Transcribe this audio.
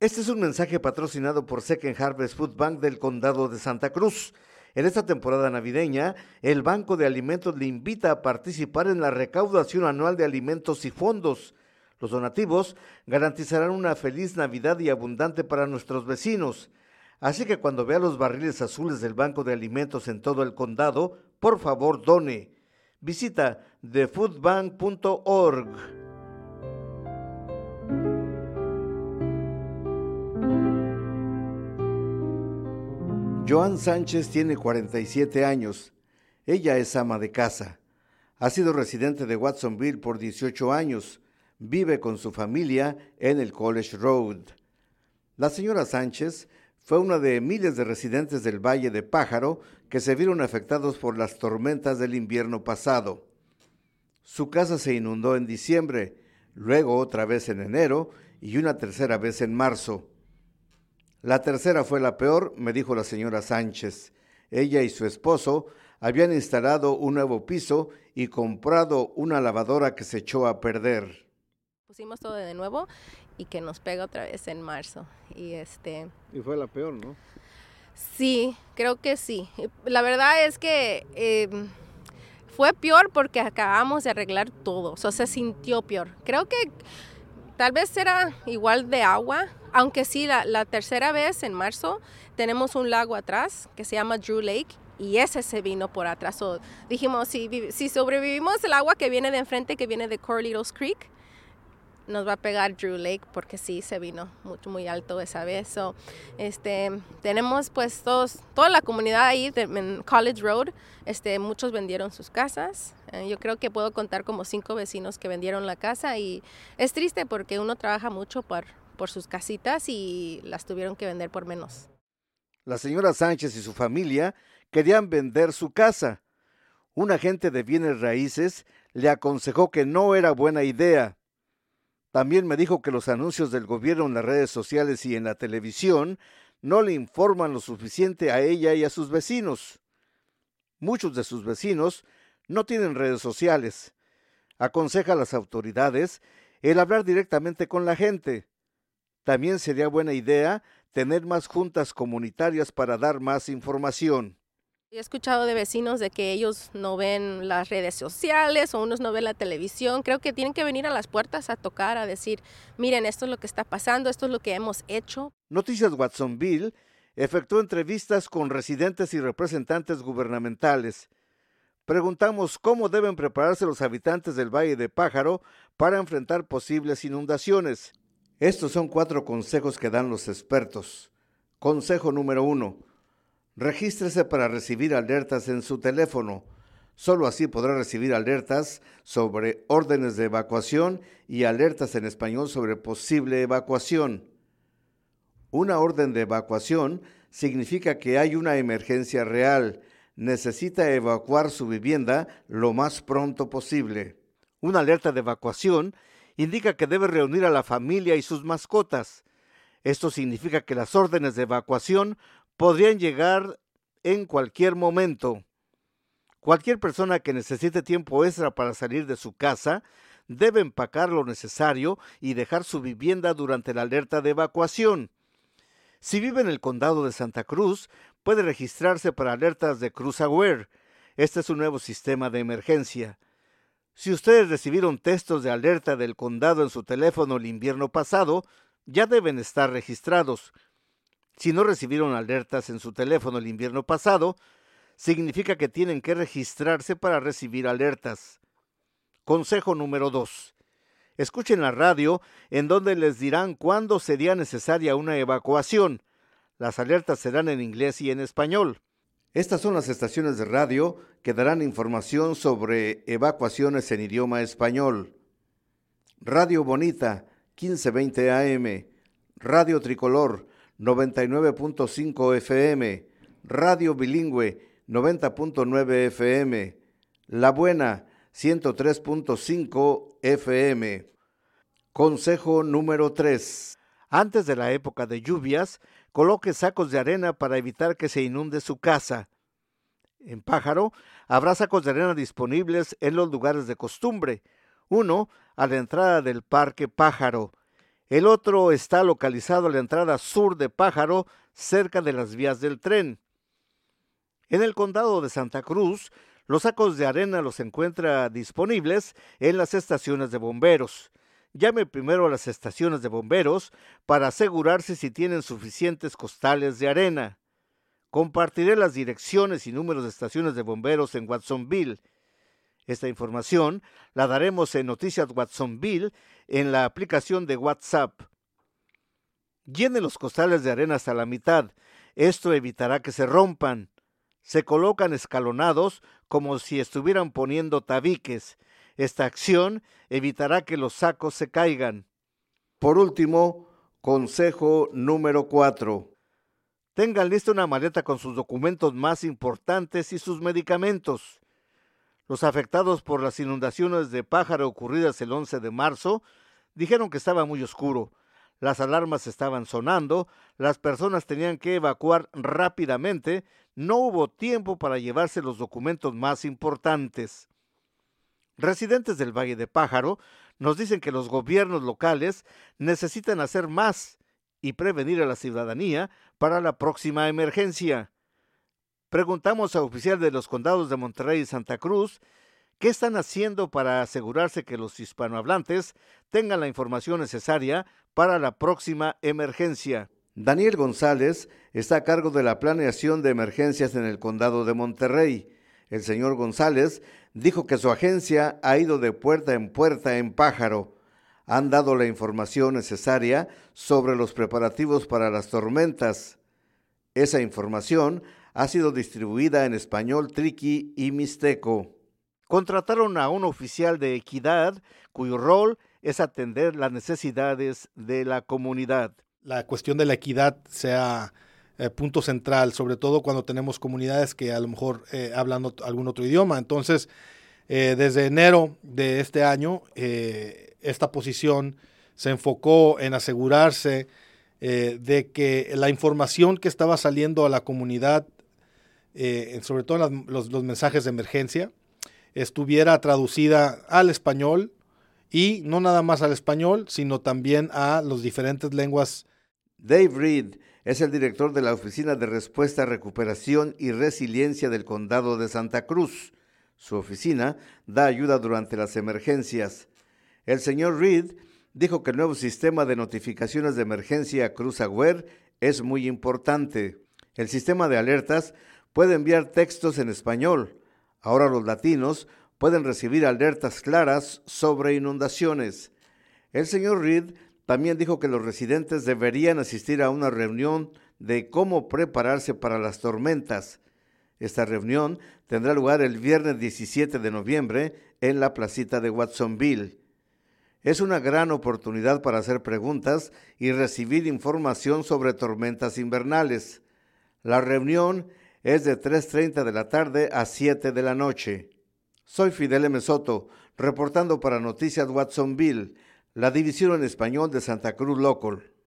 Este es un mensaje patrocinado por Second Harvest Food Bank del Condado de Santa Cruz. En esta temporada navideña, el Banco de Alimentos le invita a participar en la recaudación anual de alimentos y fondos. Los donativos garantizarán una feliz Navidad y abundante para nuestros vecinos. Así que cuando vea los barriles azules del Banco de Alimentos en todo el condado, por favor done. Visita thefoodbank.org. Joan Sánchez tiene 47 años. Ella es ama de casa. Ha sido residente de Watsonville por 18 años. Vive con su familia en el College Road. La señora Sánchez fue una de miles de residentes del Valle de Pájaro que se vieron afectados por las tormentas del invierno pasado. Su casa se inundó en diciembre, luego otra vez en enero y una tercera vez en marzo. La tercera fue la peor, me dijo la señora Sánchez. Ella y su esposo habían instalado un nuevo piso y comprado una lavadora que se echó a perder. Pusimos todo de nuevo y que nos pega otra vez en marzo. Y este. Y fue la peor, ¿no? Sí, creo que sí. La verdad es que em, fue peor porque acabamos de arreglar todo. O sea, se sintió peor. Creo que tal vez era igual de agua, aunque sí, la, tercera vez en marzo tenemos un lago atrás que se llama Drew Lake y ese se vino por atrás. dijimos, si, sobrevivimos el agua que viene de enfrente, que viene de Corlitos Creek, nos va a pegar Drew Lake porque sí se vino muy alto esa vez. este, tenemos pues toda la comunidad ahí en College Road, este, muchos vendieron sus casas. Eh, yo creo que puedo contar como cinco vecinos que vendieron la casa y es triste porque uno trabaja mucho por, por sus casitas y las tuvieron que vender por menos. La señora Sánchez y su familia querían vender su casa. Un agente de bienes raíces le aconsejó que no era buena idea. También me dijo que los anuncios del gobierno en las redes sociales y en la televisión no le informan lo suficiente a ella y a sus vecinos. Muchos de sus vecinos no tienen redes sociales. Aconseja a las autoridades el hablar directamente con la gente. También sería buena idea tener más juntas comunitarias para dar más información. He escuchado de vecinos de que ellos no ven las redes sociales o unos no ven la televisión. Creo que tienen que venir a las puertas a tocar, a decir, miren, esto es lo que está pasando, esto es lo que hemos hecho. Noticias Watsonville efectuó entrevistas con residentes y representantes gubernamentales. Preguntamos cómo deben prepararse los habitantes del Valle de Pájaro para enfrentar posibles inundaciones. Estos son cuatro consejos que dan los expertos. Consejo número uno. Regístrese para recibir alertas en su teléfono. Solo así podrá recibir alertas sobre órdenes de evacuación y alertas en español sobre posible evacuación. Una orden de evacuación significa que hay una emergencia real. Necesita evacuar su vivienda lo más pronto posible. Una alerta de evacuación indica que debe reunir a la familia y sus mascotas. Esto significa que las órdenes de evacuación podrían llegar en cualquier momento. Cualquier persona que necesite tiempo extra para salir de su casa debe empacar lo necesario y dejar su vivienda durante la alerta de evacuación. Si vive en el condado de Santa Cruz, puede registrarse para alertas de Cruz Aware. Este es un nuevo sistema de emergencia. Si ustedes recibieron textos de alerta del condado en su teléfono el invierno pasado, ya deben estar registrados. Si no recibieron alertas en su teléfono el invierno pasado, significa que tienen que registrarse para recibir alertas. Consejo número 2. Escuchen la radio en donde les dirán cuándo sería necesaria una evacuación. Las alertas serán en inglés y en español. Estas son las estaciones de radio que darán información sobre evacuaciones en idioma español. Radio Bonita, 1520 AM. Radio Tricolor, 99.5 FM. Radio Bilingüe, 90.9 FM. La Buena, 103.5 FM. Consejo número 3. Antes de la época de lluvias, Coloque sacos de arena para evitar que se inunde su casa. En Pájaro habrá sacos de arena disponibles en los lugares de costumbre. Uno, a la entrada del Parque Pájaro. El otro está localizado a la entrada sur de Pájaro, cerca de las vías del tren. En el condado de Santa Cruz, los sacos de arena los encuentra disponibles en las estaciones de bomberos. Llame primero a las estaciones de bomberos para asegurarse si tienen suficientes costales de arena. Compartiré las direcciones y números de estaciones de bomberos en Watsonville. Esta información la daremos en Noticias Watsonville en la aplicación de WhatsApp. Llene los costales de arena hasta la mitad. Esto evitará que se rompan. Se colocan escalonados como si estuvieran poniendo tabiques. Esta acción evitará que los sacos se caigan. Por último, consejo número 4. Tengan lista una maleta con sus documentos más importantes y sus medicamentos. Los afectados por las inundaciones de pájaro ocurridas el 11 de marzo dijeron que estaba muy oscuro. Las alarmas estaban sonando, las personas tenían que evacuar rápidamente, no hubo tiempo para llevarse los documentos más importantes. Residentes del Valle de Pájaro nos dicen que los gobiernos locales necesitan hacer más y prevenir a la ciudadanía para la próxima emergencia. Preguntamos a oficial de los condados de Monterrey y Santa Cruz qué están haciendo para asegurarse que los hispanohablantes tengan la información necesaria para la próxima emergencia. Daniel González está a cargo de la planeación de emergencias en el condado de Monterrey. El señor González dijo que su agencia ha ido de puerta en puerta en Pájaro. Han dado la información necesaria sobre los preparativos para las tormentas. Esa información ha sido distribuida en español triqui y mixteco. Contrataron a un oficial de equidad cuyo rol es atender las necesidades de la comunidad. La cuestión de la equidad sea eh, punto central, sobre todo cuando tenemos comunidades que a lo mejor eh, hablan algún otro idioma. Entonces, eh, desde enero de este año, esta posición se enfocó en asegurarse de que la información que estaba saliendo a la comunidad, sobre todo los, mensajes de emergencia, estuviera traducida al español y no nada más al español, sino también a las diferentes lenguas. Dave es el director de la Oficina de Respuesta, Recuperación y Resiliencia del Condado de Santa Cruz. Su oficina da ayuda durante las emergencias. El señor Reed dijo que el nuevo sistema de notificaciones de emergencia Cruz Aware es muy importante. El sistema de alertas puede enviar textos en español. Ahora los latinos pueden recibir alertas claras sobre inundaciones. El señor Reed también dijo que los residentes deberían asistir a una reunión de cómo prepararse para las tormentas. Esta reunión tendrá lugar el viernes 17 de noviembre en la placita de Watsonville. Es una gran oportunidad para hacer preguntas y recibir información sobre tormentas invernales. La reunión es de 3.30 de la tarde a 7 de la noche. Soy Fidel M. Soto, reportando para Noticias Watsonville la división en español de Santa Cruz Local.